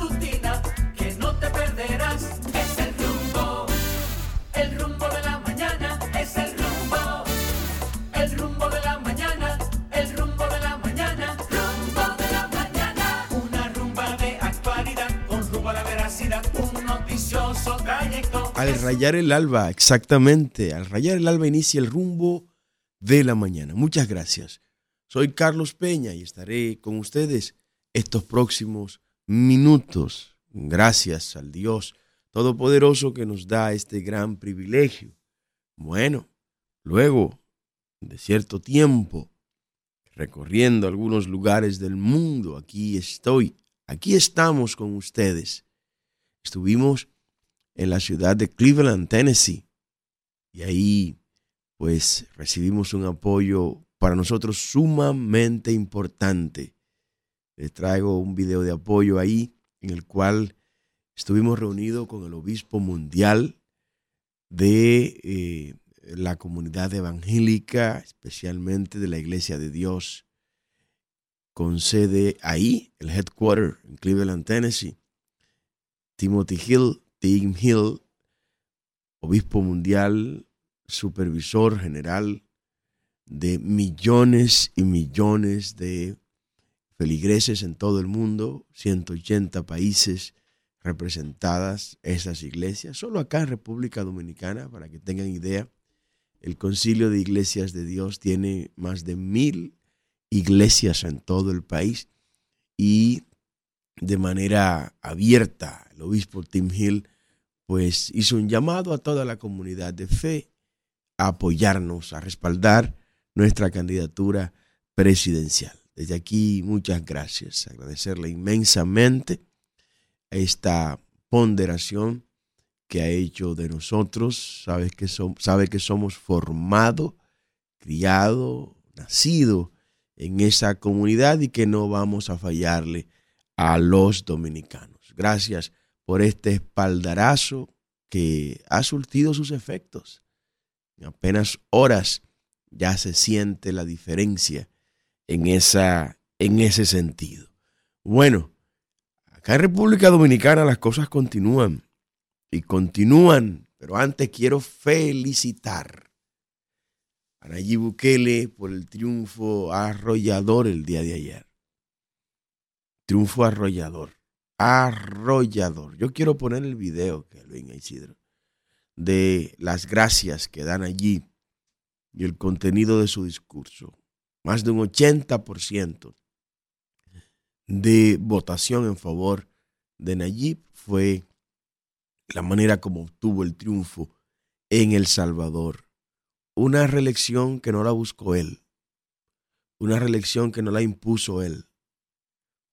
matutina que no te perderás. Es el rumbo, el rumbo de la mañana, es el rumbo, el rumbo de la mañana, el rumbo de la mañana, rumbo de la mañana. Una rumba de actualidad con rumbo a la veracidad, un noticioso trayecto. Al rayar el alba, exactamente, al rayar el alba inicia el rumbo de la mañana. Muchas gracias. Soy Carlos Peña y estaré con ustedes estos próximos minutos. Gracias al Dios Todopoderoso que nos da este gran privilegio. Bueno, luego de cierto tiempo, recorriendo algunos lugares del mundo, aquí estoy, aquí estamos con ustedes. Estuvimos en la ciudad de Cleveland, Tennessee, y ahí pues recibimos un apoyo para nosotros sumamente importante. Les traigo un video de apoyo ahí en el cual estuvimos reunidos con el obispo mundial de eh, la comunidad evangélica, especialmente de la Iglesia de Dios, con sede ahí, el headquarter en Cleveland, Tennessee. Timothy Hill, Tim Hill, obispo mundial, supervisor general de millones y millones de feligreses en todo el mundo, 180 países representadas esas iglesias. Solo acá en República Dominicana, para que tengan idea, el Concilio de Iglesias de Dios tiene más de mil iglesias en todo el país y de manera abierta el obispo Tim Hill pues hizo un llamado a toda la comunidad de fe a apoyarnos, a respaldar nuestra candidatura presidencial. Desde aquí, muchas gracias. Agradecerle inmensamente esta ponderación que ha hecho de nosotros. Sabe que, sabe que somos formados, criados, nacidos en esa comunidad y que no vamos a fallarle a los dominicanos. Gracias por este espaldarazo que ha surtido sus efectos. En apenas horas ya se siente la diferencia en, esa, en ese sentido. Bueno, acá en República Dominicana las cosas continúan y continúan, pero antes quiero felicitar a Nayib Bukele por el triunfo arrollador el día de ayer. Triunfo arrollador, arrollador. Yo quiero poner el video que venga Isidro de las gracias que dan allí y el contenido de su discurso. Más de un 80% de votación en favor de Nayib fue la manera como obtuvo el triunfo en El Salvador. Una reelección que no la buscó él. Una reelección que no la impuso él.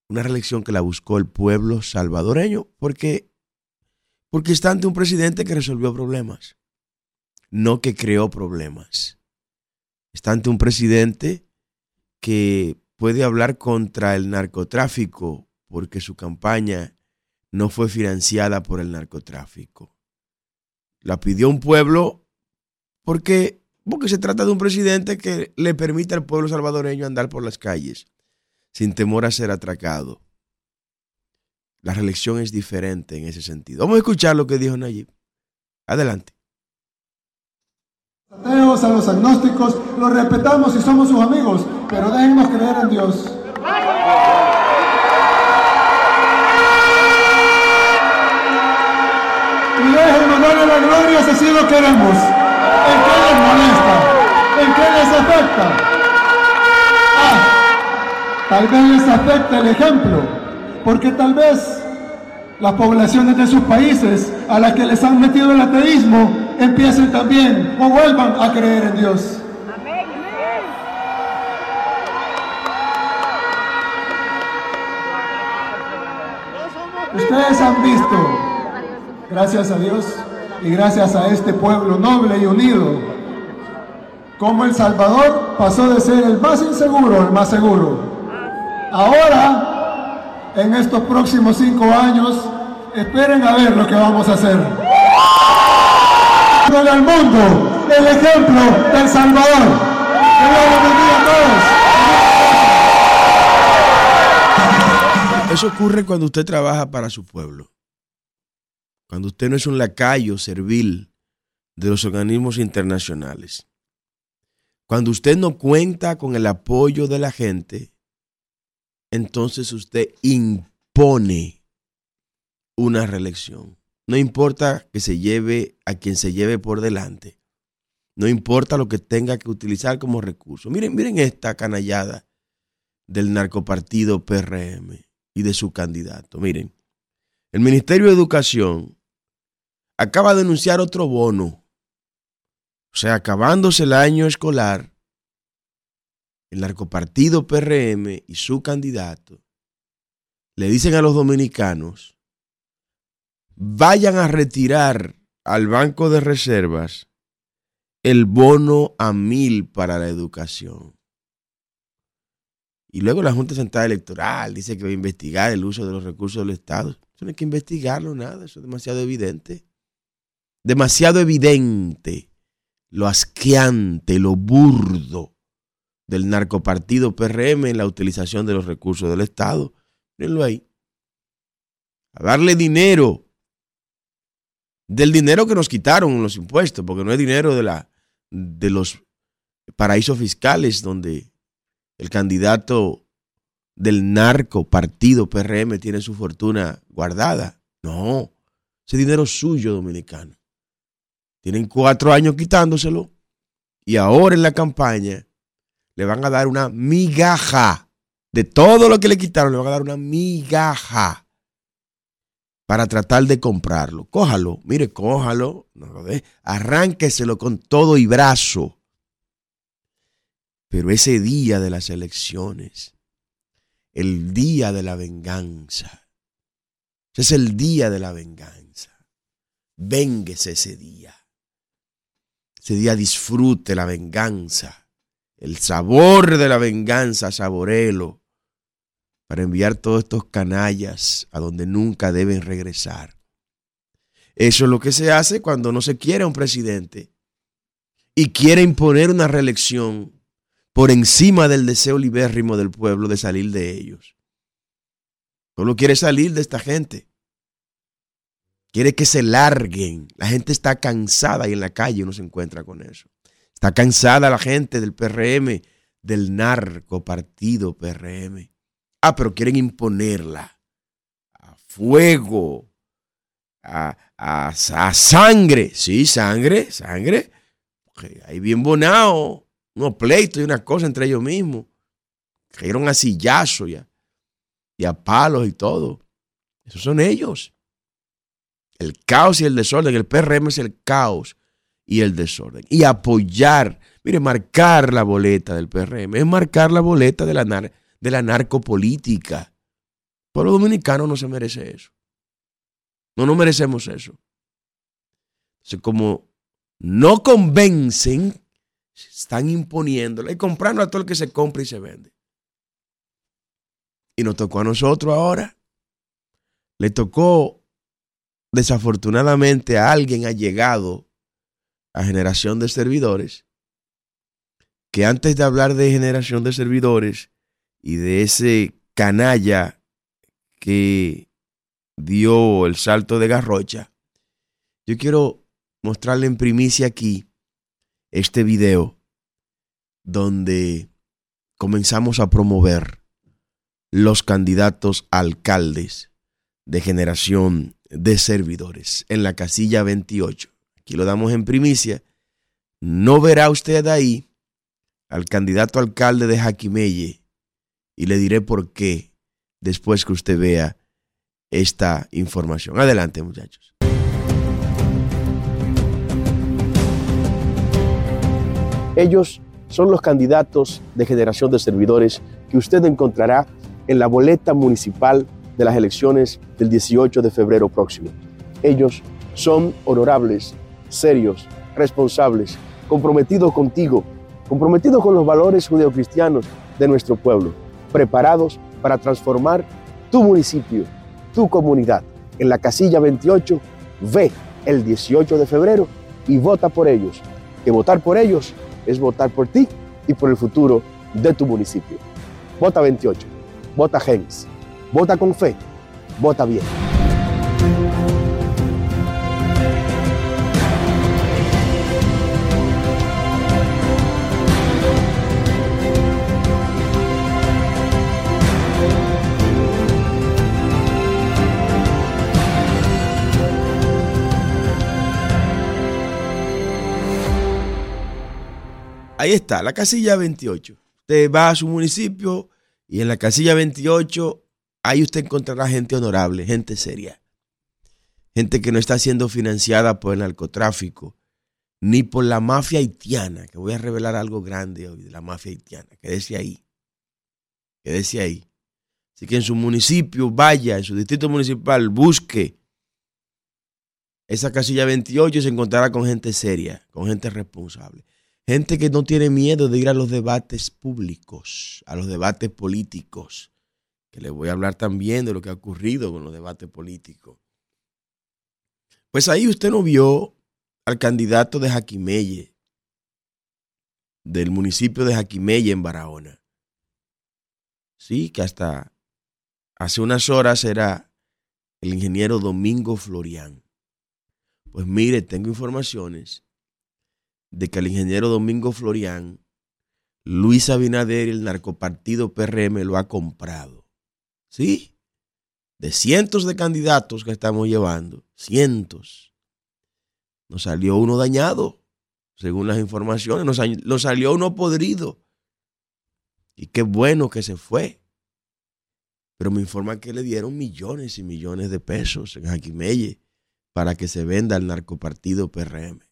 Una reelección que la buscó el pueblo salvadoreño porque, porque está ante un presidente que resolvió problemas, no que creó problemas. Está ante un presidente que puede hablar contra el narcotráfico porque su campaña no fue financiada por el narcotráfico. La pidió un pueblo porque, porque se trata de un presidente que le permite al pueblo salvadoreño andar por las calles sin temor a ser atracado. La reelección es diferente en ese sentido. Vamos a escuchar lo que dijo Nayib. Adelante a los agnósticos, los respetamos y somos sus amigos, pero déjennos creer en Dios. Y déjenos darle la gloria si así lo queremos. ¿En qué les molesta? ¿En qué les afecta? Ah, tal vez les afecta el ejemplo, porque tal vez las poblaciones de sus países a las que les han metido el ateísmo empiecen también o vuelvan a creer en Dios. Ustedes han visto, gracias a Dios y gracias a este pueblo noble y unido, cómo El Salvador pasó de ser el más inseguro al más seguro. Ahora, en estos próximos cinco años, esperen a ver lo que vamos a hacer al mundo el ejemplo del Salvador. Eso ocurre cuando usted trabaja para su pueblo. Cuando usted no es un lacayo servil de los organismos internacionales. Cuando usted no cuenta con el apoyo de la gente, entonces usted impone una reelección. No importa que se lleve a quien se lleve por delante. No importa lo que tenga que utilizar como recurso. Miren, miren esta canallada del narcopartido PRM y de su candidato. Miren, el Ministerio de Educación acaba de anunciar otro bono. O sea, acabándose el año escolar, el narcopartido PRM y su candidato le dicen a los dominicanos, vayan a retirar al Banco de Reservas el bono a mil para la educación. Y luego la Junta Central Electoral dice que va a investigar el uso de los recursos del Estado. Eso no hay que investigarlo, nada, eso es demasiado evidente. Demasiado evidente lo asqueante, lo burdo del narcopartido PRM en la utilización de los recursos del Estado. Mírenlo ahí. A darle dinero. Del dinero que nos quitaron los impuestos, porque no es dinero de, la, de los paraísos fiscales donde el candidato del narco partido PRM tiene su fortuna guardada. No, ese dinero es suyo dominicano. Tienen cuatro años quitándoselo y ahora en la campaña le van a dar una migaja de todo lo que le quitaron, le van a dar una migaja para tratar de comprarlo. Cójalo, mire, cójalo, no lo arránqueselo con todo y brazo pero ese día de las elecciones, el día de la venganza, ese es el día de la venganza. Vénguese ese día. Ese día disfrute la venganza, el sabor de la venganza, saborelo, para enviar todos estos canallas a donde nunca deben regresar. Eso es lo que se hace cuando no se quiere un presidente y quiere imponer una reelección por encima del deseo libérrimo del pueblo de salir de ellos. Solo quiere salir de esta gente. Quiere que se larguen. La gente está cansada y en la calle uno se encuentra con eso. Está cansada la gente del PRM, del narco partido PRM. Ah, pero quieren imponerla a fuego, a, a, sangre. Sí, sangre, sangre. ahí bien bonao unos pleitos y una cosa entre ellos mismos. Cayeron a sillazos y a, y a palos y todo. Esos son ellos. El caos y el desorden. El PRM es el caos y el desorden. Y apoyar, mire, marcar la boleta del PRM es marcar la boleta de la, de la narcopolítica. El pueblo dominicano no se merece eso. No nos merecemos eso. Entonces, como no convencen, están imponiéndola y comprando a todo el que se compra y se vende. Y nos tocó a nosotros ahora. Le tocó, desafortunadamente, a alguien ha llegado a generación de servidores que antes de hablar de generación de servidores y de ese canalla que dio el salto de garrocha, yo quiero mostrarle en primicia aquí este video donde comenzamos a promover los candidatos alcaldes de generación de servidores en la casilla 28. Aquí lo damos en primicia. No verá usted ahí al candidato alcalde de Jaquimelle y le diré por qué después que usted vea esta información. Adelante, muchachos. Ellos son los candidatos de generación de servidores que usted encontrará en la boleta municipal de las elecciones del 18 de febrero próximo. Ellos son honorables, serios, responsables, comprometidos contigo, comprometidos con los valores judeocristianos de nuestro pueblo, preparados para transformar tu municipio, tu comunidad. En la casilla 28, ve el 18 de febrero y vota por ellos, que votar por ellos es votar por ti y por el futuro de tu municipio. Vota 28. Vota Gens. Vota con fe, vota bien. Ahí está, la casilla 28. Usted va a su municipio y en la casilla 28, ahí usted encontrará gente honorable, gente seria. Gente que no está siendo financiada por el narcotráfico, ni por la mafia haitiana, que voy a revelar algo grande hoy de la mafia haitiana. Quédese ahí. Quédese ahí. Así que en su municipio, vaya, en su distrito municipal, busque esa casilla 28 y se encontrará con gente seria, con gente responsable. Gente que no tiene miedo de ir a los debates públicos, a los debates políticos, que les voy a hablar también de lo que ha ocurrido con los debates políticos. Pues ahí usted no vio al candidato de Jaquimelle, del municipio de Jaquimelle en Barahona. Sí, que hasta hace unas horas era el ingeniero Domingo Florián. Pues mire, tengo informaciones de que el ingeniero Domingo Florián, Luis Abinader y el narcopartido PRM lo ha comprado. ¿Sí? De cientos de candidatos que estamos llevando, cientos. Nos salió uno dañado, según las informaciones, nos, nos salió uno podrido. Y qué bueno que se fue. Pero me informan que le dieron millones y millones de pesos en Jaquimelle para que se venda el narcopartido PRM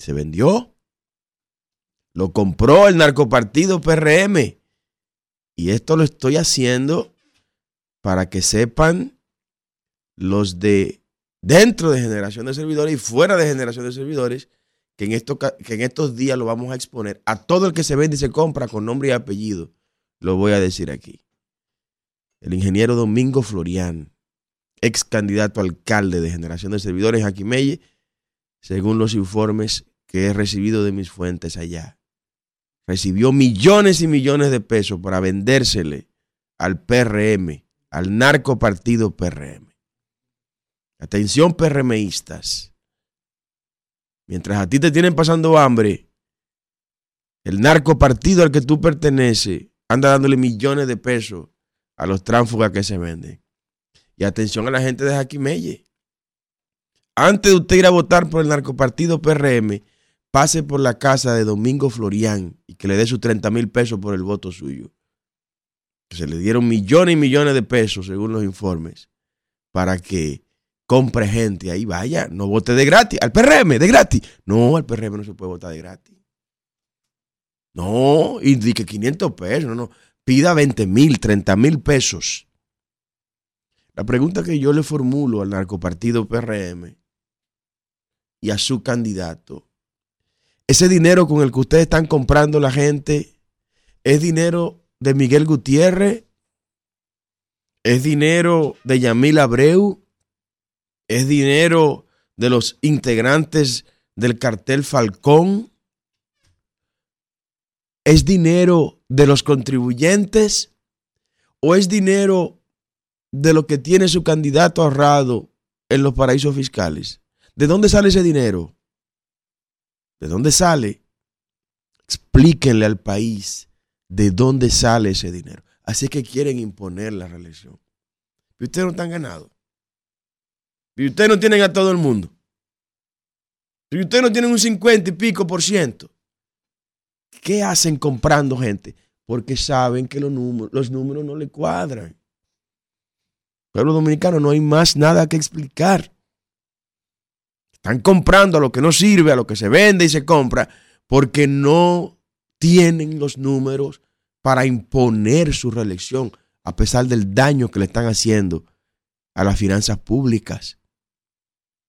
se vendió. Lo compró el narcopartido PRM. Y esto lo estoy haciendo para que sepan los de dentro de generación de servidores y fuera de generación de servidores que en, que en estos días lo vamos a exponer a todo el que se vende y se compra con nombre y apellido. Lo voy a decir aquí. El ingeniero Domingo Florián, ex candidato alcalde de generación de servidores aquí Melle, según los informes que he recibido de mis fuentes allá. Recibió millones y millones de pesos para vendérsele al PRM, al narco partido PRM. Atención PRMistas. Mientras a ti te tienen pasando hambre, el narco partido al que tú perteneces anda dándole millones de pesos a los tránsfugas que se venden. Y atención a la gente de Jaquimelle. Antes de usted ir a votar por el narcopartido PRM, pase por la casa de Domingo Florián y que le dé sus 30 mil pesos por el voto suyo. Se le dieron millones y millones de pesos, según los informes, para que compre gente ahí. Vaya, no vote de gratis. Al PRM, de gratis. No, al PRM no se puede votar de gratis. No, y que 500 pesos, no, no. Pida 20 mil, 30 mil pesos. La pregunta que yo le formulo al narcopartido PRM y a su candidato ese dinero con el que ustedes están comprando la gente es dinero de Miguel Gutiérrez, es dinero de Yamil Abreu, es dinero de los integrantes del cartel Falcón, es dinero de los contribuyentes o es dinero de lo que tiene su candidato ahorrado en los paraísos fiscales. ¿De dónde sale ese dinero? ¿De dónde sale? Explíquenle al país de dónde sale ese dinero. Así que quieren imponer la reelección. Y ustedes no están ganados. Y ustedes no tienen a todo el mundo. Y ustedes no tienen un 50 y pico por ciento. ¿Qué hacen comprando gente? Porque saben que los números, los números no le cuadran. Pueblo dominicano, no hay más nada que explicar. Están comprando a lo que no sirve, a lo que se vende y se compra, porque no tienen los números para imponer su reelección, a pesar del daño que le están haciendo a las finanzas públicas.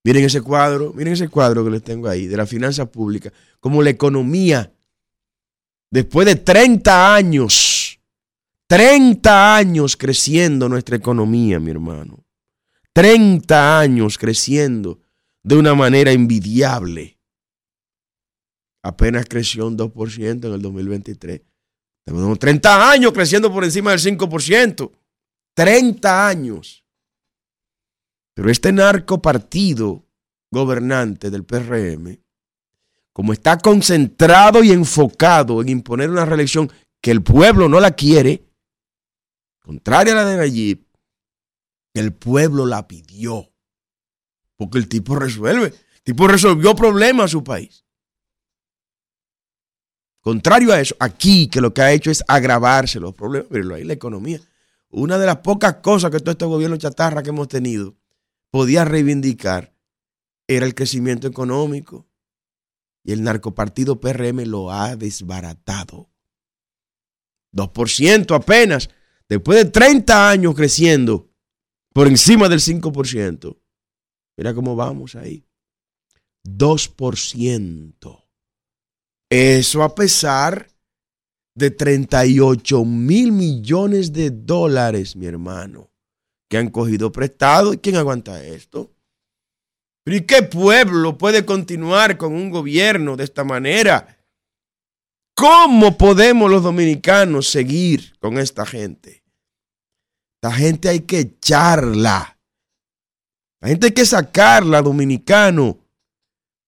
Miren ese cuadro, miren ese cuadro que les tengo ahí, de las finanzas públicas, como la economía, después de 30 años, 30 años creciendo nuestra economía, mi hermano. 30 años creciendo de una manera envidiable. Apenas creció un 2% en el 2023. Tenemos 30 años creciendo por encima del 5%. 30 años. Pero este narco partido gobernante del PRM, como está concentrado y enfocado en imponer una reelección que el pueblo no la quiere, contraria a la de Nayib, el pueblo la pidió. Porque el tipo resuelve. El tipo resolvió problemas a su país. Contrario a eso, aquí que lo que ha hecho es agravarse los problemas, pero ahí la economía. Una de las pocas cosas que todo este gobierno chatarra que hemos tenido podía reivindicar era el crecimiento económico. Y el narcopartido PRM lo ha desbaratado. 2% apenas, después de 30 años creciendo por encima del 5%. Mira cómo vamos ahí. 2%. Eso a pesar de 38 mil millones de dólares, mi hermano, que han cogido prestado. ¿Y quién aguanta esto? ¿Pero y qué pueblo puede continuar con un gobierno de esta manera? ¿Cómo podemos los dominicanos seguir con esta gente? La gente hay que echarla. La gente hay que sacarla, dominicano.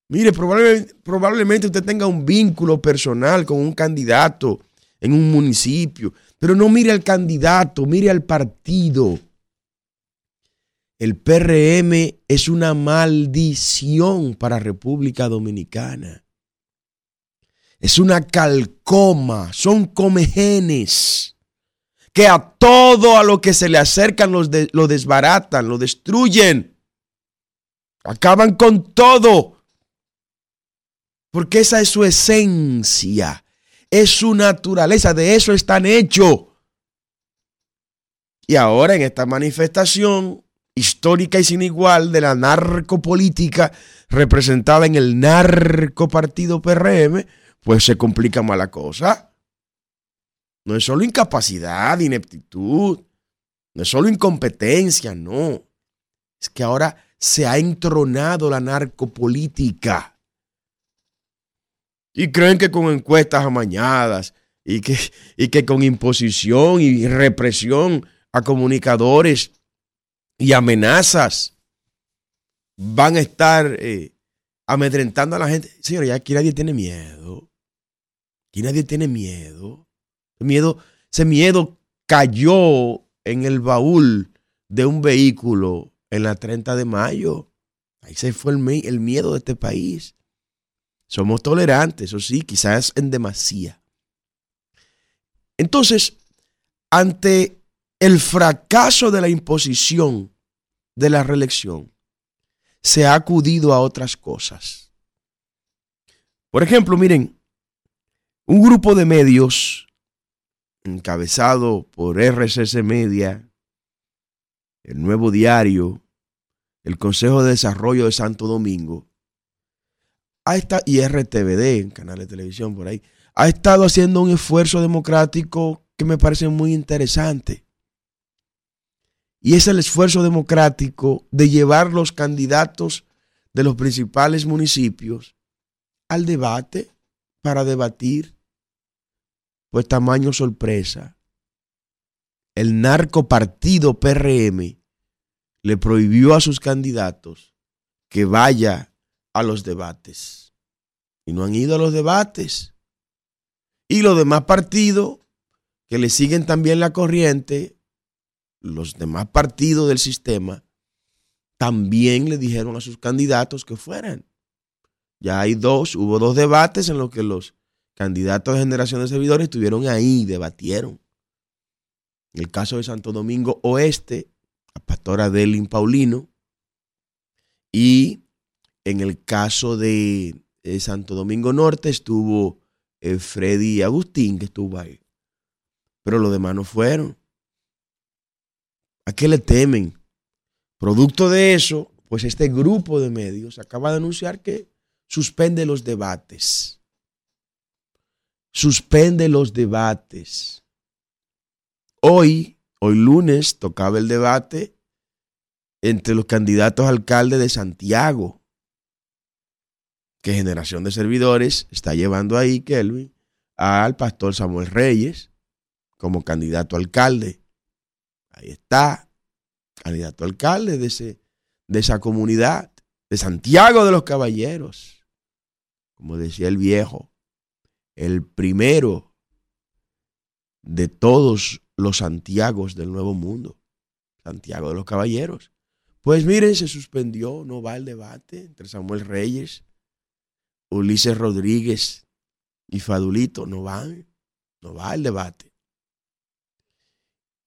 Mire, probablemente, usted tenga un vínculo personal con un candidato en un municipio, pero no mire al candidato, mire al partido. El PRM es una maldición para República Dominicana. Es una calcoma, son comegenes que a todo a lo que se le acercan lo desbaratan, lo destruyen. Acaban con todo. Porque esa es su esencia, es su naturaleza, de eso están hechos. Y ahora en esta manifestación histórica y sin igual de la narcopolítica representada en el narcopartido PRM, pues se complica más la cosa. No es solo incapacidad, ineptitud, no es solo incompetencia, no. Es que ahora se ha entronado la narcopolítica. Y creen que con encuestas amañadas y que, y que con imposición y represión a comunicadores y amenazas van a estar eh, amedrentando a la gente. Señor, ya aquí nadie tiene miedo. Aquí nadie tiene miedo. Miedo, ese miedo cayó en el baúl de un vehículo en la 30 de mayo. Ahí se fue el, miedo de este país. Somos tolerantes, eso sí, quizás en demasía. Entonces, ante el fracaso de la imposición de la reelección, se ha acudido a otras cosas. Por ejemplo, miren, un grupo de medios encabezado por RCC Media, el Nuevo Diario, el Consejo de Desarrollo de Santo Domingo, ha estado, y RTVD, en canal de televisión por ahí, ha estado haciendo un esfuerzo democrático que me parece muy interesante. Y es el esfuerzo democrático de llevar los candidatos de los principales municipios al debate para debatir. Pues tamaño sorpresa. El narcopartido PRM le prohibió a sus candidatos que vaya a los debates. Y no han ido a los debates. Y los demás partidos que le siguen también la corriente los demás partidos del sistema también le dijeron a sus candidatos que fueran. Ya hay dos, hubo dos debates en los que los candidatos de generación de servidores estuvieron ahí, debatieron. En el caso de Santo Domingo Oeste, la pastora Delin Paulino, y en el caso de, Santo Domingo Norte estuvo eh, Freddy Agustín, que estuvo ahí. Pero los demás no fueron. ¿A qué le temen? Producto de eso, pues este grupo de medios acaba de anunciar que suspende los debates. Suspende los debates. Hoy, hoy lunes, tocaba el debate entre los candidatos a alcalde de Santiago, que Generación de Servidores está llevando ahí, Kelvin, al pastor Samuel Reyes como candidato alcalde Ahí está, candidato alcalde de, ese, de esa comunidad, de Santiago de los Caballeros. Como decía el viejo, el primero de todos los Santiagos del Nuevo Mundo, Santiago de los Caballeros. Pues miren, se suspendió, no va el debate entre Samuel Reyes, Ulises Rodríguez y Fadulito, no van, no va el debate.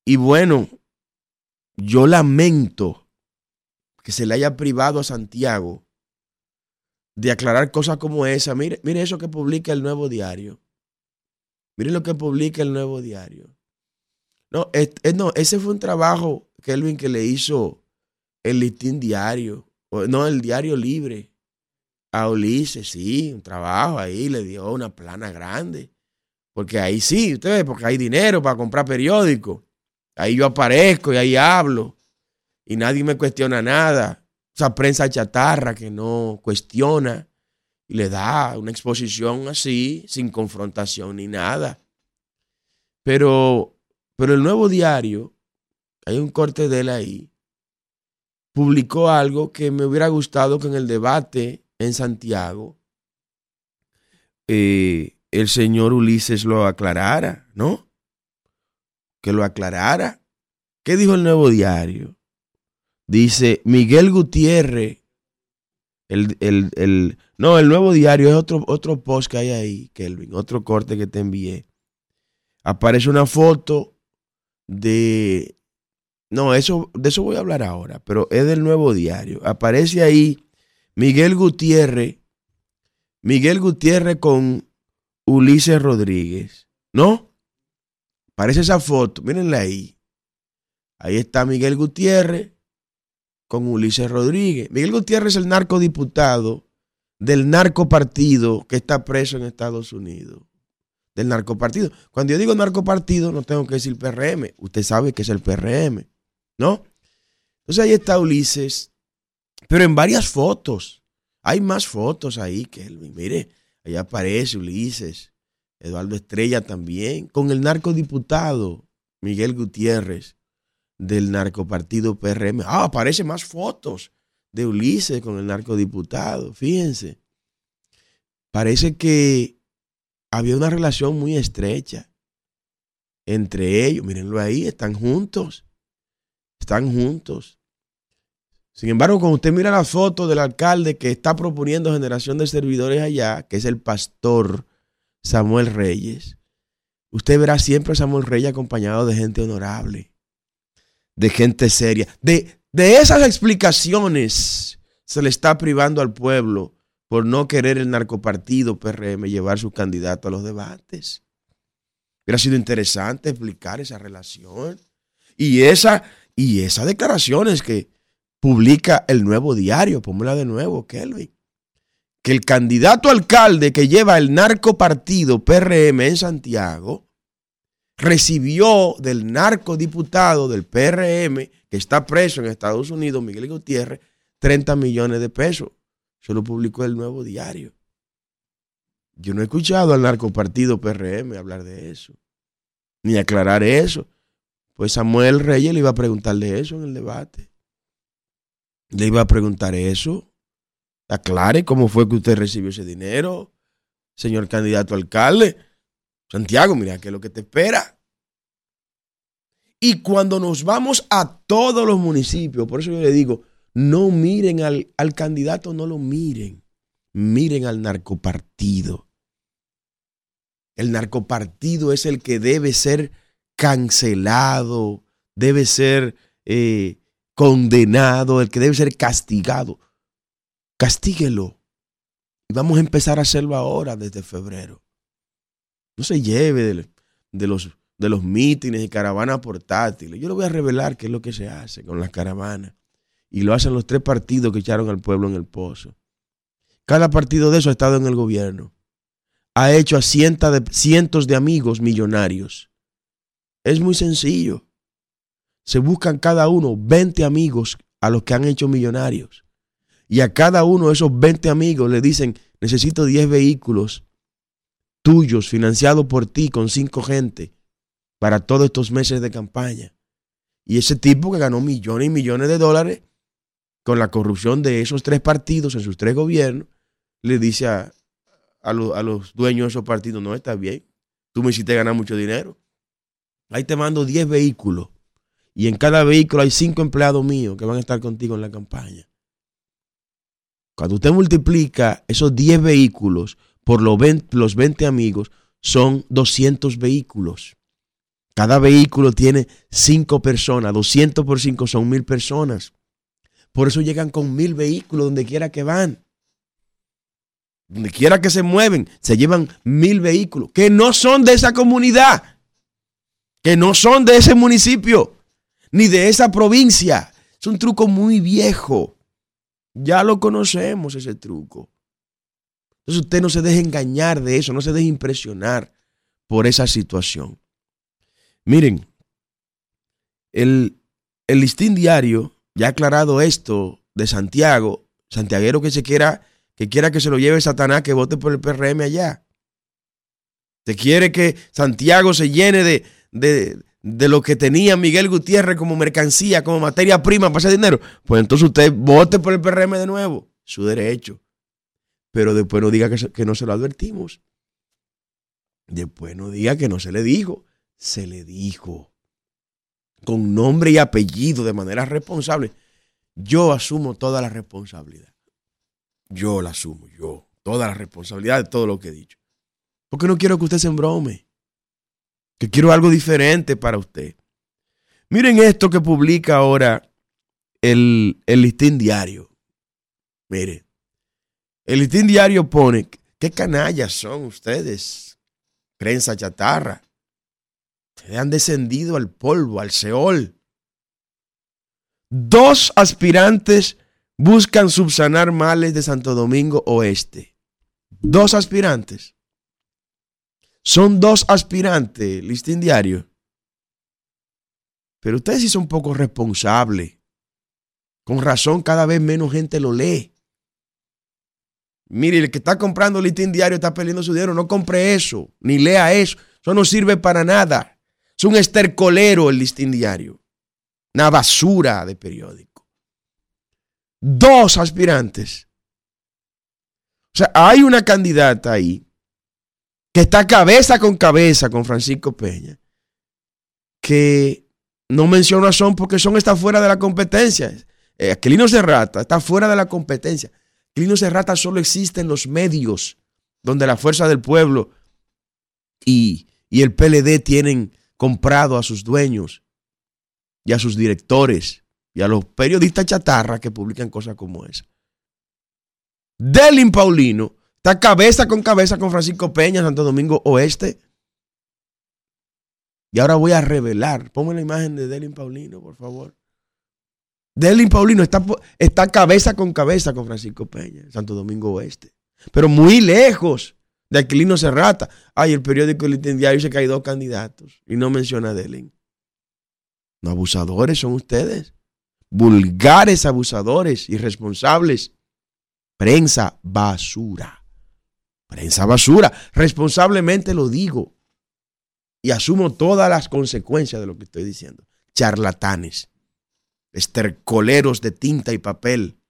Y bueno, yo lamento que se le haya privado a Santiago de aclarar cosas como esa. Mire, mire eso que publica el nuevo diario. Mire lo que publica el nuevo diario. No, no, ese fue un trabajo, Kelvin, que le hizo el listín diario, no, el diario libre. A Ulises, sí, un trabajo ahí, le dio una plana grande. Porque ahí sí, ustedes, porque hay dinero para comprar periódicos. Ahí yo aparezco y ahí hablo. Y nadie me cuestiona nada. Esa prensa chatarra que no cuestiona y le da una exposición así, sin confrontación ni nada. Pero, pero el nuevo diario, hay un corte de él ahí, publicó algo que me hubiera gustado que en el debate en Santiago eh, el señor Ulises lo aclarara, ¿no? Que lo aclarara. ¿Qué dijo el nuevo diario? Dice Miguel Gutiérrez, el, el, no, el nuevo diario es otro, otro post que hay ahí, Kelvin, otro corte que te envié. Aparece una foto de no, eso, de eso voy a hablar ahora, pero es del nuevo diario. Aparece ahí Miguel Gutiérrez, Miguel Gutiérrez con Ulises Rodríguez, ¿no? Aparece esa foto, mírenla ahí. Ahí está Miguel Gutiérrez con Ulises Rodríguez. Miguel Gutiérrez es el narcodiputado del narcopartido que está preso en Estados Unidos. Del narcopartido. Cuando yo digo narcopartido, no tengo que decir PRM. Usted sabe que es el PRM. ¿no? Entonces ahí está Ulises, pero en varias fotos. Hay más fotos ahí que mire, ahí aparece Ulises, Eduardo Estrella también, con el narcodiputado Miguel Gutiérrez del narcopartido PRM. Ah, aparecen más fotos de Ulises con el narcodiputado, fíjense. Parece que había una relación muy estrecha entre ellos. Mírenlo ahí, están juntos están juntos. Sin embargo, cuando usted mira la foto del alcalde que está proponiendo generación de servidores allá, que es el pastor Samuel Reyes, usted verá siempre a Samuel Reyes acompañado de gente honorable, de gente seria. De, de esas explicaciones se le está privando al pueblo por no querer el narcopartido PRM llevar su candidato a los debates. Hubiera sido interesante explicar esa relación. Y esa, y esas declaraciones que publica el nuevo diario, póngala de nuevo, Kelvin, que el candidato alcalde que lleva el narcopartido PRM en Santiago recibió del narcodiputado del PRM que está preso en Estados Unidos, Miguel Gutiérrez, 30 millones de pesos. Eso lo publicó el nuevo diario. Yo no he escuchado al narcopartido PRM hablar de eso, ni aclarar eso. Pues Samuel Reyes le iba a preguntarle eso en el debate. Le iba a preguntar eso. Aclare cómo fue que usted recibió ese dinero, señor candidato alcalde. Santiago, mira, qué es lo que te espera. Y cuando nos vamos a todos los municipios, por eso yo le digo, no miren al, al candidato, no lo miren. Miren al narcopartido. El narcopartido es el que debe ser cancelado, debe ser eh, condenado, el que debe ser castigado. Castíguelo. Y vamos a empezar a hacerlo ahora, desde febrero. No se lleve de, los, de los mítines y caravanas portátiles. Yo le voy a revelar qué es lo que se hace con las caravanas. Y lo hacen los tres partidos que echaron al pueblo en el pozo. Cada partido de eso ha estado en el gobierno. Ha hecho a de, cientos de amigos millonarios es muy sencillo. Se buscan cada uno 20 amigos a los que han hecho millonarios. Y a cada uno de esos 20 amigos le dicen, necesito 10 vehículos tuyos, financiados por ti, con cinco gente, para todos estos meses de campaña. Y ese tipo que ganó millones y millones de dólares con la corrupción de esos tres partidos en sus tres gobiernos, le dice a, a, a los dueños de esos partidos, no, está bien, tú me hiciste ganar mucho dinero. Ahí te mando 10 vehículos y en cada vehículo hay 5 empleados míos que van a estar contigo en la campaña. Cuando usted multiplica esos 10 vehículos por los 20, los 20 amigos, son 200 vehículos. Cada vehículo tiene 5 personas, 200 por 5 son 1000 personas. Por eso llegan con 1000 vehículos donde quiera que van. Donde quiera que se mueven, se llevan 1000 vehículos que no son de esa comunidad, que no son de ese municipio, ni de esa provincia. Es un truco muy viejo. Ya lo conocemos ese truco. Entonces usted no se deje engañar de eso, no se deje impresionar por esa situación. Miren, el, el listín diario ya aclarado esto de Santiago, santiaguero que se quiera, que quiera que se lo lleve Satanás, que vote por el PRM allá. Te quiere que Santiago se llene de, de, de lo que tenía Miguel Gutiérrez como mercancía, como materia prima para ese dinero. Pues entonces usted vote por el PRM de nuevo. Su derecho. Pero después no diga que no se lo advertimos. Después no diga que no se le dijo. Se le dijo. Con nombre y apellido, de manera responsable. Yo asumo toda la responsabilidad. Yo la asumo, yo. Toda la responsabilidad de todo lo que he dicho. Porque no quiero que usted se embrome. Que quiero algo diferente para usted. Miren esto que publica ahora el, el listín diario. Mire, el listín diario pone, ¿qué canallas son ustedes? Prensa chatarra. Ustedes han descendido al polvo, al Seol. Dos aspirantes buscan subsanar males de Santo Domingo Oeste. Dos aspirantes. Son dos aspirantes, listín diario. Pero ustedes sí son poco responsables. Con razón, cada vez menos gente lo lee. Mire, el que está comprando listín diario está perdiendo su dinero. No compre eso, ni lea eso. Eso no sirve para nada. Es un estercolero el listín diario. Una basura de periódico. Dos aspirantes. O sea, hay una candidata ahí que está cabeza con cabeza con Francisco Peña, que no menciona son porque son está fuera de la competencia. Eh, Aquilino Serrata está fuera de la competencia. Aquilino Serrata solo existe en los medios donde la fuerza del pueblo y, y el PLD tienen comprado a sus dueños y a sus directores y a los periodistas chatarra que publican cosas como esa. Delin Paulino está cabeza con cabeza con Francisco Peña, Santo Domingo Oeste. Y ahora voy a revelar. Ponme la imagen de Delin Paulino, por favor. Delin Paulino está, está cabeza con cabeza con Francisco Peña, Santo Domingo Oeste. Pero muy lejos de Aquilino Serrata. Ay, el periódico El Diario dice que hay dos candidatos y no menciona a Delin. No, abusadores son ustedes. Vulgares abusadores, irresponsables. Prensa basura. Prensa basura. Responsablemente lo digo. Y asumo todas las consecuencias de lo que estoy diciendo. Charlatanes. Estercoleros de tinta y papel.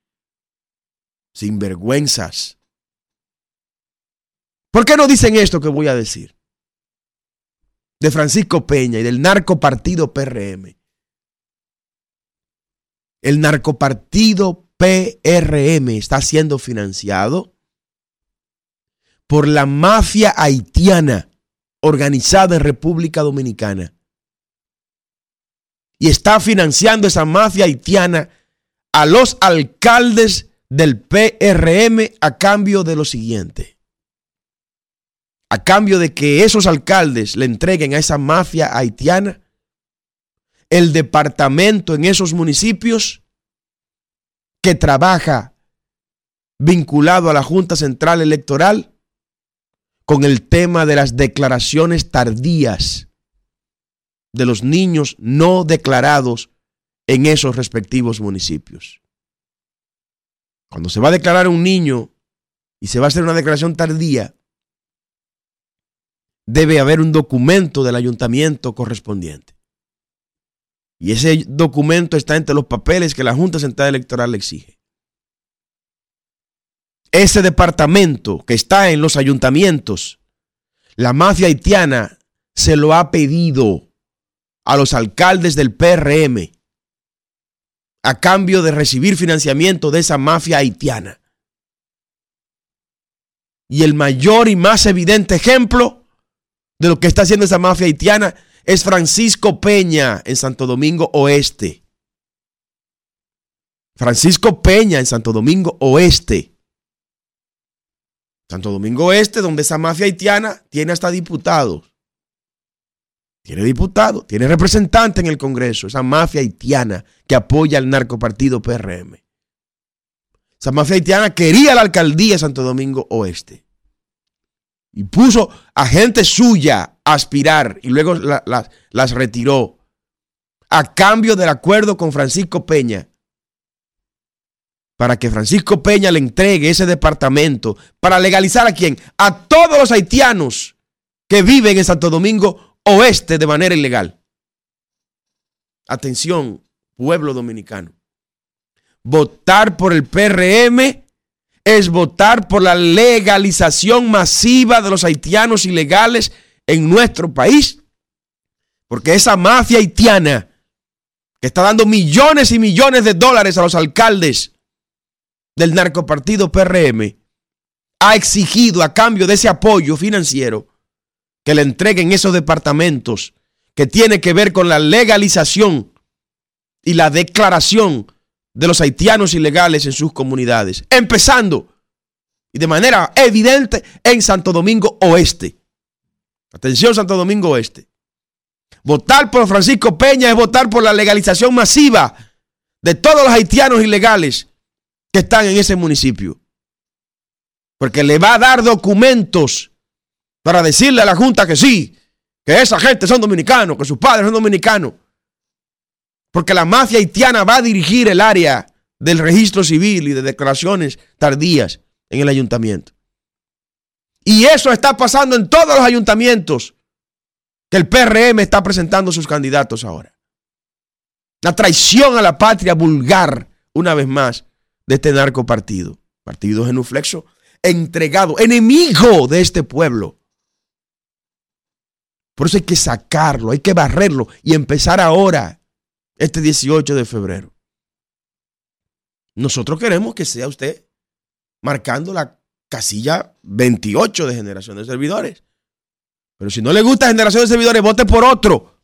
Sinvergüenzas. ¿Por qué no dicen esto que voy a decir? De Francisco Peña y del narcopartido PRM. El narcopartido PRM está siendo financiado por la mafia haitiana organizada en República Dominicana. Y está financiando esa mafia haitiana a los alcaldes del PRM a cambio de lo siguiente. A cambio de que esos alcaldes le entreguen a esa mafia haitiana el departamento en esos municipios que trabaja vinculado a la Junta Central Electoral con el tema de las declaraciones tardías de los niños no declarados en esos respectivos municipios. Cuando se va a declarar un niño y se va a hacer una declaración tardía, debe haber un documento del ayuntamiento correspondiente. Y ese documento está entre los papeles que la Junta Central Electoral le exige. Ese departamento que está en los ayuntamientos, la mafia haitiana se lo ha pedido a los alcaldes del PRM a cambio de recibir financiamiento de esa mafia haitiana. Y el mayor y más evidente ejemplo de lo que está haciendo esa mafia haitiana es Francisco Peña en Santo Domingo Oeste. Francisco Peña en Santo Domingo Oeste. Santo Domingo Oeste, donde esa mafia haitiana tiene hasta diputados. Tiene diputados, tiene representante en el Congreso, esa mafia haitiana que apoya al narcopartido PRM. Esa mafia haitiana quería la alcaldía de Santo Domingo Oeste. Y puso a gente suya a aspirar y luego las retiró a cambio del acuerdo con Francisco Peña. Para que Francisco Peña le entregue ese departamento para legalizar a quién? A todos los haitianos que viven en Santo Domingo Oeste de manera ilegal. Atención, pueblo dominicano. Votar por el PRM es votar por la legalización masiva de los haitianos ilegales en nuestro país. Porque esa mafia haitiana que está dando millones y millones de dólares a los alcaldes del narcopartido PRM ha exigido a cambio de ese apoyo financiero que le entreguen esos departamentos que tiene que ver con la legalización y la declaración de los haitianos ilegales en sus comunidades, empezando y de manera evidente en Santo Domingo Oeste. Atención Santo Domingo Oeste. Votar por Francisco Peña es votar por la legalización masiva de todos los haitianos ilegales que están en ese municipio. Porque le va a dar documentos para decirle a la Junta que sí, que esa gente son dominicanos, que sus padres son dominicanos. Porque la mafia haitiana va a dirigir el área del registro civil y de declaraciones tardías en el ayuntamiento. Y eso está pasando en todos los ayuntamientos que el PRM está presentando sus candidatos ahora. La traición a la patria vulgar, una vez más, de este narco partido. Partido genuflexo, entregado, enemigo de este pueblo. Por eso hay que sacarlo, hay que barrerlo y empezar ahora este 18 de febrero. Nosotros queremos que sea usted marcando la casilla 28 de generación de servidores. Pero si no le gusta generación de servidores, vote por otro.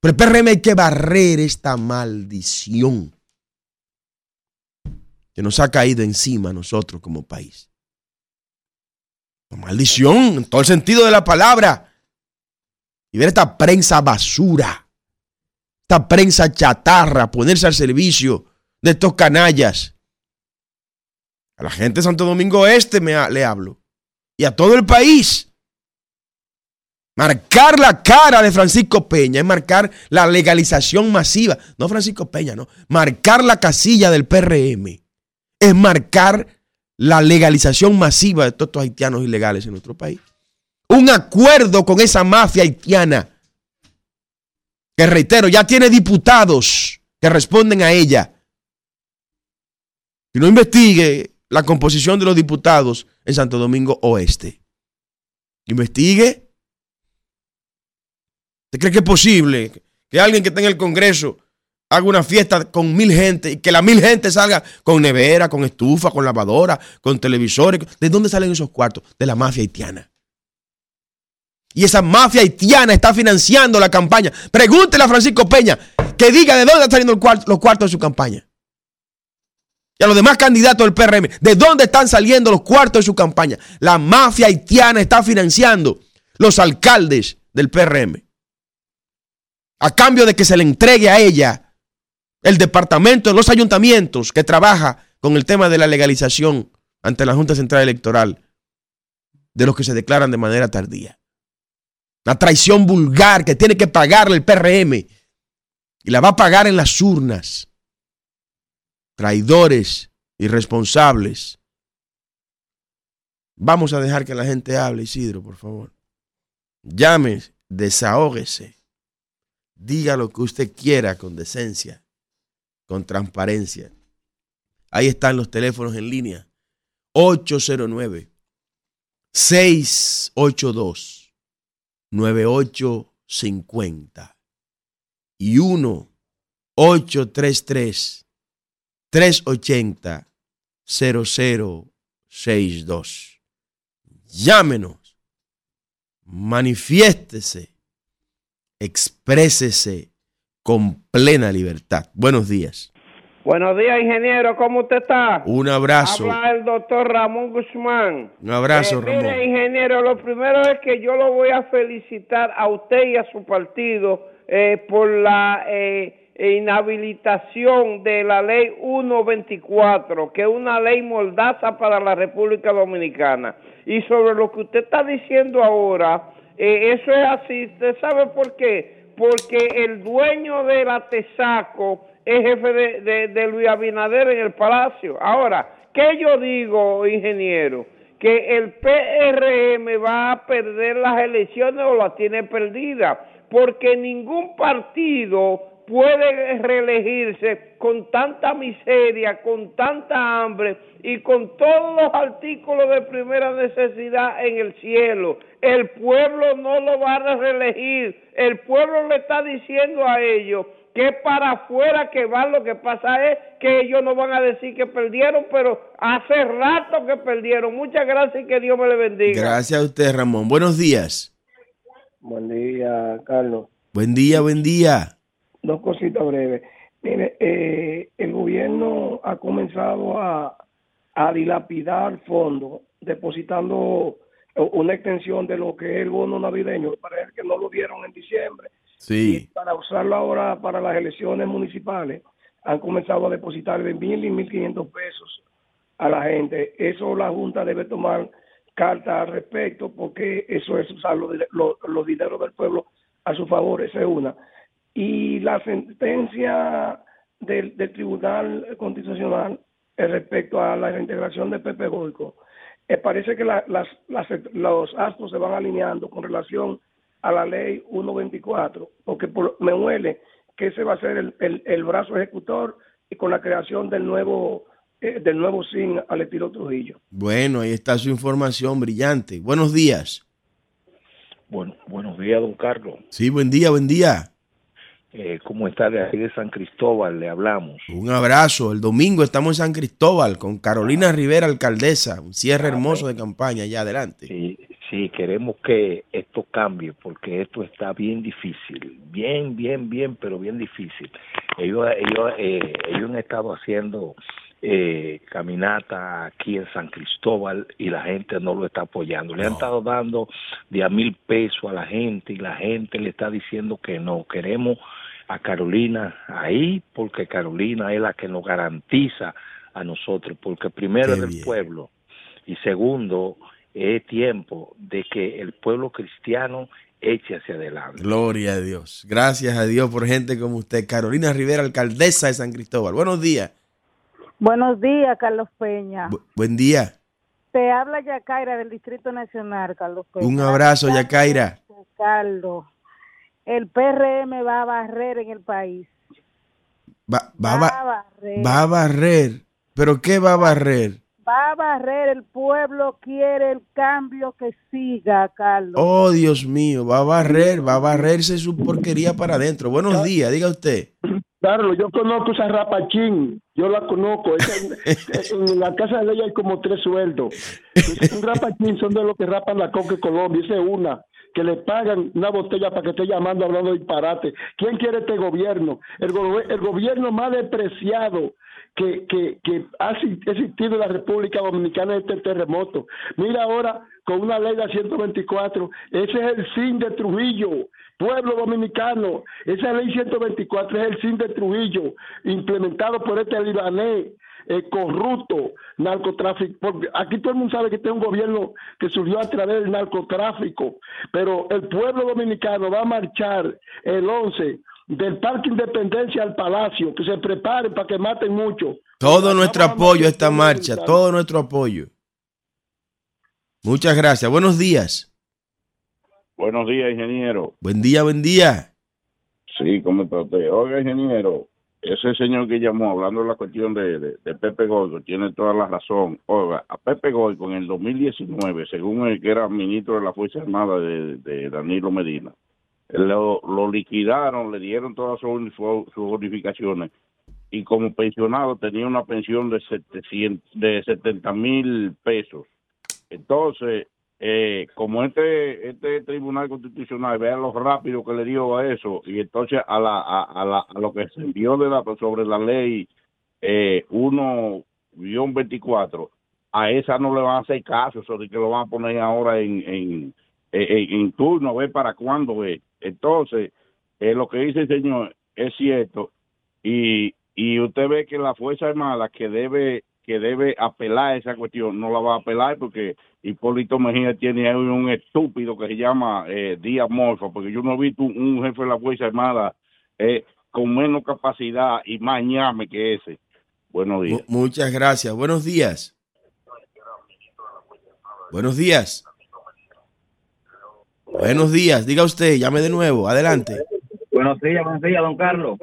Pero el PRM hay que barrer esta maldición que nos ha caído encima nosotros como país. maldición en todo el sentido de la palabra. Y ver esta prensa basura esta prensa chatarra, ponerse al servicio de estos canallas. A la gente de Santo Domingo Este me, le hablo. Y a todo el país. Marcar la cara de Francisco Peña es marcar la legalización masiva. No Francisco Peña, no. Marcar la casilla del PRM es marcar la legalización masiva de todos estos haitianos ilegales en nuestro país. Un acuerdo con esa mafia haitiana que reitero, ya tiene diputados que responden a ella. Y no investigue la composición de los diputados en Santo Domingo Oeste. Investigue. ¿Usted cree que es posible que alguien que esté en el Congreso haga una fiesta con mil gente y que la mil gente salga con nevera, con estufa, con lavadora, con televisores? ¿De dónde salen esos cuartos? De la mafia haitiana. Y esa mafia haitiana está financiando la campaña. Pregúntele a Francisco Peña que diga de dónde están saliendo los cuartos de su campaña. Y a los demás candidatos del PRM, ¿de dónde están saliendo los cuartos de su campaña? La mafia haitiana está financiando los alcaldes del PRM. A cambio de que se le entregue a ella el departamento de los ayuntamientos que trabaja con el tema de la legalización ante la Junta Central Electoral de los que se declaran de manera tardía. La traición vulgar que tiene que pagarle el PRM. Y la va a pagar en las urnas. Traidores, irresponsables. Vamos a dejar que la gente hable, Isidro, por favor. Llame, desahógese. diga lo que usted quiera con decencia, con transparencia. Ahí están los teléfonos en línea. 809 682 9850 y 1 833 380 0062. Llámenos, manifiéstese, exprésese con plena libertad. Buenos días. Buenos días, ingeniero. ¿Cómo usted está? Un abrazo. Habla el doctor Ramón Guzmán. Un abrazo, Eh, mire, Ramón. ingeniero, lo primero es que yo lo voy a felicitar a usted y a su partido eh, por la eh, inhabilitación de la ley 124, que es una ley moldaza para la República Dominicana. Y sobre lo que usted está diciendo ahora, eh, eso es así. ¿Usted sabe por qué? Porque el dueño de la Tesaco es jefe de, Luis Abinader en el Palacio. Ahora, ¿qué yo digo, ingeniero? Que el PRM va a perder las elecciones o las tiene perdidas, porque ningún partido puede reelegirse con tanta miseria, con tanta hambre y con todos los artículos de primera necesidad en el cielo. El pueblo no lo va a reelegir. El pueblo le está diciendo a ellos que para afuera que van, lo que pasa es que ellos no van a decir que perdieron, pero hace rato que perdieron. Muchas gracias y que Dios me le bendiga. Gracias a usted, Ramón. Buenos días. Buen día, Carlos. Buen día, buen día. Dos cositas breves. Mire, eh, el gobierno ha comenzado a, a dilapidar fondos, depositando una extensión de lo que es el bono navideño, para el que no lo dieron en diciembre. Y para usarlo ahora para las elecciones municipales, han comenzado a depositar de mil y mil quinientos pesos a la gente. Eso la Junta debe tomar carta al respecto, porque eso es usar los, los, dineros del pueblo a su favor, esa es una. Y la sentencia del, del Tribunal Constitucional respecto a la reintegración de Pepe Goico, eh, parece que la- las, las- los astros se van alineando con relación a la ley 124, porque por- me huele que ese va a ser el, el- el brazo ejecutor y con la creación del nuevo eh, del nuevo SIN al estilo Trujillo. bueno, ahí está su información brillante. Buenos días. Bueno, buenos días, don Carlos. Sí, buen día, buen día. Eh, ¿Cómo está de aquí de San Cristóbal? Le hablamos. Un abrazo. El domingo estamos en San Cristóbal con Carolina Rivera, alcaldesa. Un cierre hermoso de campaña allá adelante. Sí, sí, queremos que esto cambie porque esto está bien difícil. Bien, bien, bien, pero bien difícil. Ellos, ellos, eh, ellos han estado haciendo eh, caminata aquí en San Cristóbal y la gente no lo está apoyando. Le han estado dando de a mil pesos a la gente y la gente le está diciendo que no. Queremos a Carolina ahí porque Carolina es la que nos garantiza a nosotros, porque primero Qué es del bien. pueblo y segundo es tiempo de que el pueblo cristiano eche hacia adelante. Gloria a Dios. Gracias a Dios por gente como usted. Carolina Rivera, alcaldesa de San Cristóbal. Buenos días. Buenos días, Carlos Peña. Bu- buen día. Te habla Yacaira del Distrito Nacional, Carlos Peña. Un abrazo, Yacaira. Carlos, el PRM va a barrer en el país. Va, va, Va, va- a barrer. va a barrer. ¿Pero qué va a barrer? Va a barrer. El pueblo quiere el cambio que siga, Carlos. Oh, Dios mío, va a barrer, va a barrerse su porquería para adentro. Buenos días, diga usted. Carlos, yo conozco esa rapachín, yo la conozco. Esa- en la casa de ella hay como tres sueldos. Un rapachín son de los que rapan la coca en Colombia, esa es una. Que le pagan una botella para que esté llamando hablando disparate. ¿Quién quiere este gobierno? El, go- el gobierno más despreciado que, que, que ha existido en la República Dominicana es este terremoto. Mira ahora con una ley de 124, ese es el SIN de Trujillo, pueblo dominicano, esa ley 124 es el SIN de Trujillo, implementado por este libanés eh, corrupto, narcotráfico, porque aquí todo el mundo sabe que este es un gobierno que surgió a través del narcotráfico, pero el pueblo dominicano va a marchar el 11 del Parque Independencia al Palacio, que se preparen para que maten mucho. Todo nuestro apoyo a esta marcha, todo nuestro apoyo. Muchas gracias. Buenos días. Buenos días, ingeniero. Buen día, buen día. Sí, ¿cómo está usted? Oiga, ingeniero, ese señor que llamó hablando de la cuestión de, de, de Pepe Goico tiene toda la razón. Oiga, a Pepe Goico en el 2019, según el que era ministro de la Fuerza Armada de, de Danilo Medina, lo, liquidaron, le dieron todas sus, sus bonificaciones y como pensionado tenía una pensión de 700, de 70 mil pesos. Entonces, eh, como este este tribunal constitucional vea lo rápido que le dio a eso y entonces a la a, a la a lo que se envió de la sobre la ley eh, 1-24 a esa no le van a hacer caso sobre que lo van a poner ahora en en, en, en turno a ver para cuándo es entonces eh, lo que dice el señor es cierto y y usted ve que la fuerza armada que debe que debe apelar esa cuestión no la va a apelar porque Hipólito Mejía tiene ahí un estúpido que se llama eh, Díaz Morfa porque yo no he visto un, jefe de la fuerza armada eh, con menos capacidad y más ñame que ese buenos días Mu- muchas gracias. Buenos días. Buenos días. Buenos días. Diga usted, llame de nuevo. Adelante. Buenos días, buenos días, don Carlos.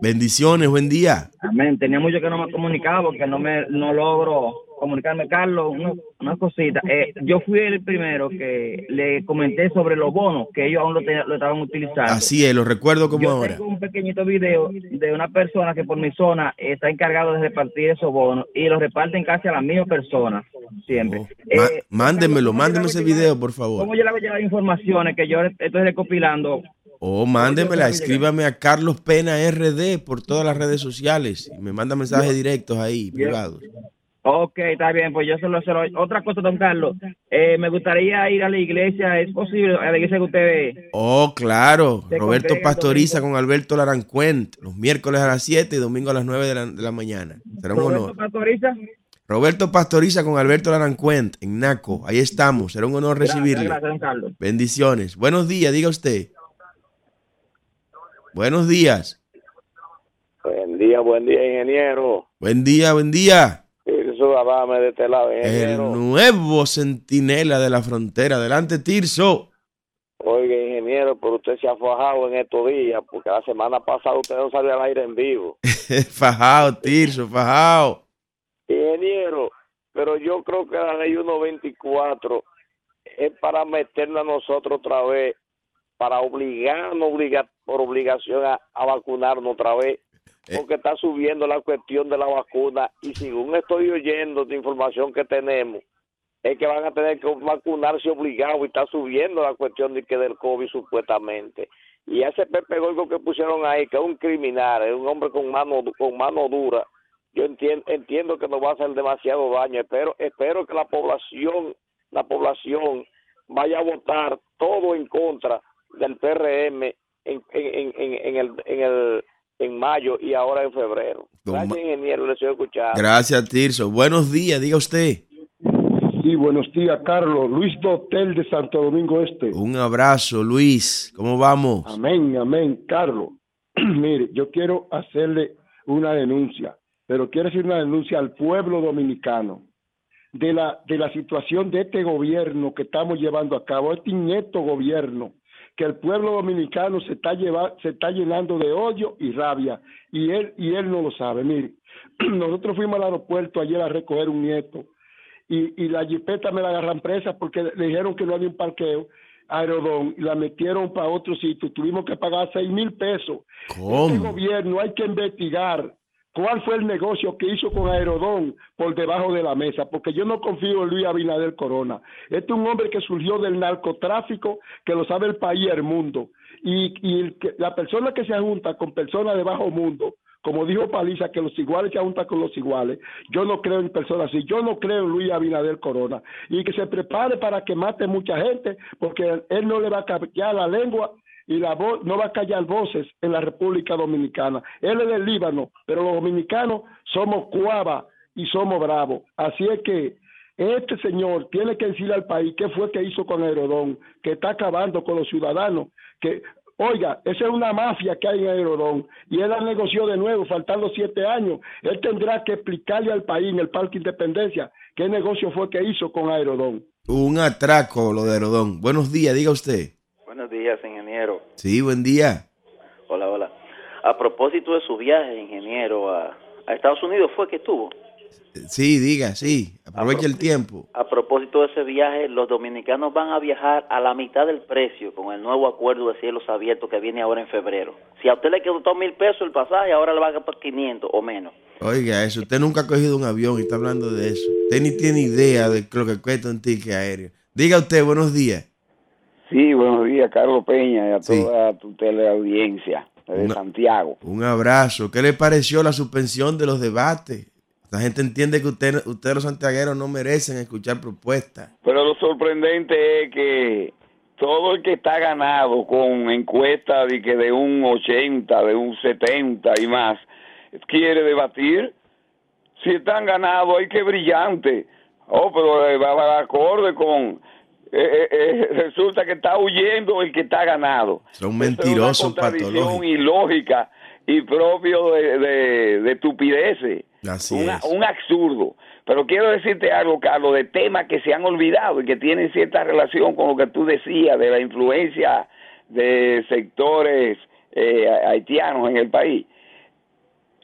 Bendiciones, buen día. Amén. Tenía mucho que no me comunicaba porque no me no logro comunicarme. Carlos, una, una cosita. Eh, yo fui el primero que le comenté sobre los bonos que ellos aún lo, te- lo estaban utilizando. Así es, lo recuerdo como Yo ahora. tengo un pequeñito video de una persona que por mi zona está encargado de repartir esos bonos y los reparten casi a la misma persona siempre. Ma- Eh, mándemelo, mándeme ese video, por favor. ¿Cómo yo le hago llegar informaciones que yo estoy recopilando? O mándemela, escríbame a Carlos Pena RD por todas las redes sociales. Y me manda mensajes directos ahí, privados. Ok, está bien, pues yo se lo, se lo- Otra cosa, don Carlos, eh, me gustaría ir a la iglesia, ¿es posible? A la iglesia que usted ve. Oh, claro. Roberto Pastoriza con Alberto Larancuent. Los miércoles a las 7 y domingo a las 9 de la, de la mañana. Será un Roberto honor. Pastoriza. Roberto Pastoriza con Alberto Larancuent en Naco. Ahí estamos. Será un honor Gracias, recibirle. gracias, don Carlos. Bendiciones. Buenos días, diga usted. Buenos días. Buen día, buen día, ingeniero. Buen día, buen día. Tirso Adame de este lado, El ingeniero. nuevo centinela de la frontera. Adelante, Tirso. Oiga, ingeniero, pero usted se ha fajado en estos días, porque la semana pasada usted no salió al aire en vivo. fajao, Tirso, fajao. Ingeniero, pero yo creo que la ley 124 es para meternos a nosotros otra vez, para obligarnos obliga, por obligación a, a vacunarnos otra vez, porque está subiendo la cuestión de la vacuna y según estoy oyendo de información que tenemos, es que van a tener que vacunarse obligados y está subiendo la cuestión de que del COVID supuestamente. Y ese Pepe Goico que pusieron ahí, que es un criminal, es un hombre con mano con mano dura, yo entiendo, entiendo que nos va a hacer demasiado daño. Espero, espero que la población, la población vaya a votar todo en contra del PRM en, en, en, en, el, en el en mayo y ahora en febrero. Gracias, Toma. ingeniero, le estoy escuchando. Gracias, Tirso. Buenos días, diga usted. Sí, buenos días, Carlos. Luis Dotel de Santo Domingo Este. Un abrazo, Luis. ¿Cómo vamos? Amén, amén, Carlos. Mire, yo quiero hacerle una denuncia, pero quiero hacer una denuncia al pueblo dominicano de la, de la situación de este gobierno que estamos llevando a cabo, este inepto gobierno, que el pueblo dominicano se está, lleva, se está llenando de odio y rabia, y él, y él no lo sabe. Mire, nosotros fuimos al aeropuerto ayer a recoger un nieto, y, y la jipeta me la agarran presa porque le dijeron que no había un parqueo aerodón y la metieron para otro sitio. Tuvimos que pagar seis mil pesos. ¿Cómo? Este gobierno hay que investigar cuál fue el negocio que hizo con Aerodón por debajo de la mesa, porque yo no confío en Luis Abinader Corona. Este es un hombre que surgió del narcotráfico, que lo sabe el país y el mundo. Y, la persona que se junta con personas de bajo mundo, como dijo Paliza, que los iguales se juntan con los iguales, yo no creo en personas así, yo no creo en Luis Abinader Corona. Y que se prepare para que mate mucha gente, porque él no le va a callar la lengua y la voz no va a callar voces en la República Dominicana. Él es del Líbano, pero los dominicanos somos cuava y somos bravos. Así es que este señor tiene que decirle al país qué fue que hizo con Aerodón, que está acabando con los ciudadanos, que Oiga, esa es una mafia que hay en Aerodón y él la negoció de nuevo, faltando siete años. Él tendrá que explicarle al país en el Parque Independencia qué negocio fue que hizo con Aerodón. Un atraco lo de Aerodón. Buenos días, diga usted. Buenos días, ingeniero. Sí, buen día. Hola, hola. A propósito de su viaje, ingeniero, a, a Estados Unidos, ¿fue que estuvo? Sí, diga, sí. Aprovecha el tiempo. A propósito de ese viaje, los dominicanos van a viajar a la mitad del precio con el nuevo acuerdo de cielos abiertos que viene ahora en febrero. Si a usted le quedó mil pesos el pasaje, ahora le va a gastar 500 o menos. Oiga, eso. Usted nunca ha cogido un avión y está hablando de eso. Usted ni tiene idea de lo que cuesta un ticket aéreo. Diga usted, buenos días. Sí, buenos días, Carlos Peña, y a Sí. toda tu teleaudiencia de Una- Santiago. Un abrazo. ¿Qué le pareció la suspensión de los debates? La gente entiende que usted, ustedes los santiagueros no merecen escuchar propuestas. Pero lo sorprendente es que todo el que está ganado con encuestas de que de un 80, de un 70 y más, quiere debatir. Si están ganados, hay que brillante. Oh, pero va va de acorde con... eh, eh, eh, resulta que está huyendo el que está ganado. Son Eso es mentirosos una contradicción ilógica y propio de, de, de estupideces. Así Una- es. un absurdo. Pero quiero decirte algo, Carlos, de temas que se han olvidado y que tienen cierta relación con lo que tú decías de la influencia de sectores eh, haitianos en el país.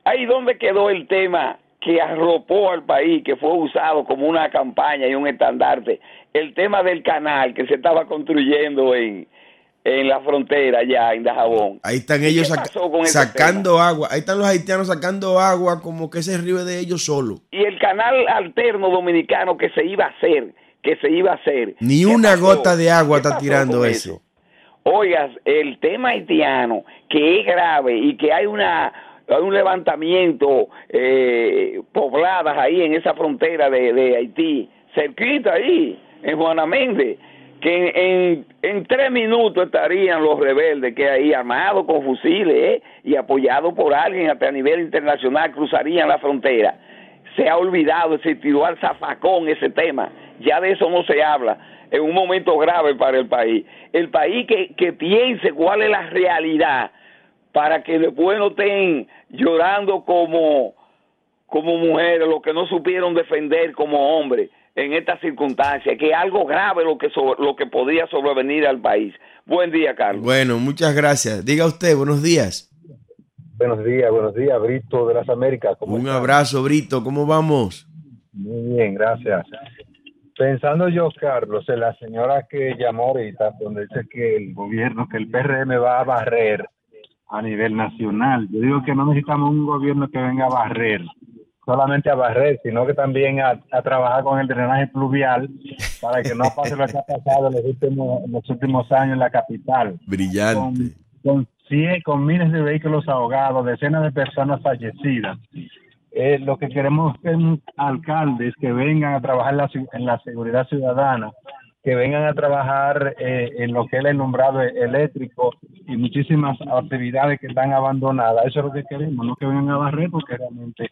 Ahí donde quedó el tema que arropó al país, que fue usado como una campaña y un estandarte, el tema del canal que se estaba construyendo en, en la frontera allá en Dajabón. Ahí están ellos saca- sacando agua. Ahí están los haitianos sacando agua como que ese río es de ellos solo. y el canal alterno dominicano que se iba a hacer, que se iba a hacer. Ni ¿Qué una pasó? gota de agua ¿Qué está tirando ese. eso? Oigas, el tema haitiano, que es grave y que hay una hay un levantamiento eh, pobladas ahí en esa frontera de, Haití, cerquita ahí, en Juana Méndez, que en, en, tres minutos estarían los rebeldes que ahí armados con fusiles eh, y apoyados por alguien hasta a nivel internacional cruzarían la frontera se ha olvidado, se tiró al zafacón ese tema. Ya de eso no se habla. En un momento grave para el país. El país que piense cuál es la realidad para que después no estén llorando como, como mujeres, los que no supieron defender como hombres en estas circunstancias, que es algo grave lo que, so- lo que podría sobrevenir al país. Buen día, Carlos. Bueno, muchas gracias. Diga usted, buenos días. Buenos días, buenos días, Brito de las Américas. ¿cómo Un abrazo, Brito. ¿Cómo vamos? Muy bien, gracias. Pensando yo, Carlos, en la señora que llamó ahorita, donde dice que el gobierno, que el PRM va a barrer a nivel nacional. Yo digo que no necesitamos un gobierno que venga a barrer, solamente a barrer, sino que también a, a trabajar con el drenaje pluvial para que no pase lo que ha pasado en los últimos, en los últimos años en la capital. Brillante. con, cien- con miles de vehículos ahogados, decenas de personas fallecidas. Eh, lo que queremos es alcaldes que vengan a trabajar la, en la seguridad ciudadana, que vengan a trabajar eh, en lo que es el alumbrado eléctrico y muchísimas actividades que están abandonadas. Eso es lo que queremos, no que vengan a barrer porque realmente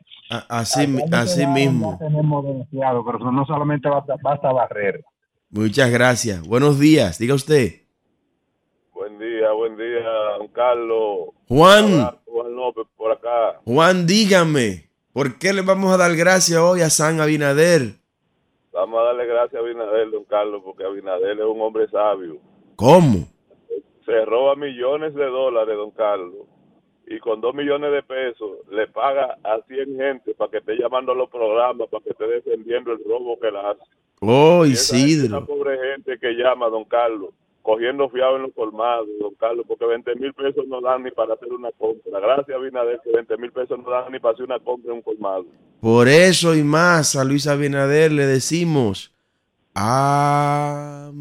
Así, así mismo. tenemos demasiado, pero no solamente basta, basta barrer. Muchas gracias. Buenos días. Diga usted. Buen día, buen día, don Carlos. Juan. Juan López por acá. Juan, dígame. ¿Por qué le vamos a dar gracias hoy a San Abinader? Vamos a darle gracias a Abinader, don Carlos, porque Abinader es un hombre sabio. ¿Cómo? Se roba millones de dólares, don Carlos, y con dos millones de pesos le paga a 100 gente para que esté llamando a los programas, para que esté defendiendo el robo que la hace. Oh, Y esa Isidro. Esa pobre gente que llama, don Carlos, cogiendo fiado en los colmados, don Carlos, porque 20 mil pesos no dan ni para hacer una compra. Gracias, Abinader, que 20 mil pesos no dan ni para hacer una compra en un colmado. Por eso y más a Luis Abinader le decimos Amén.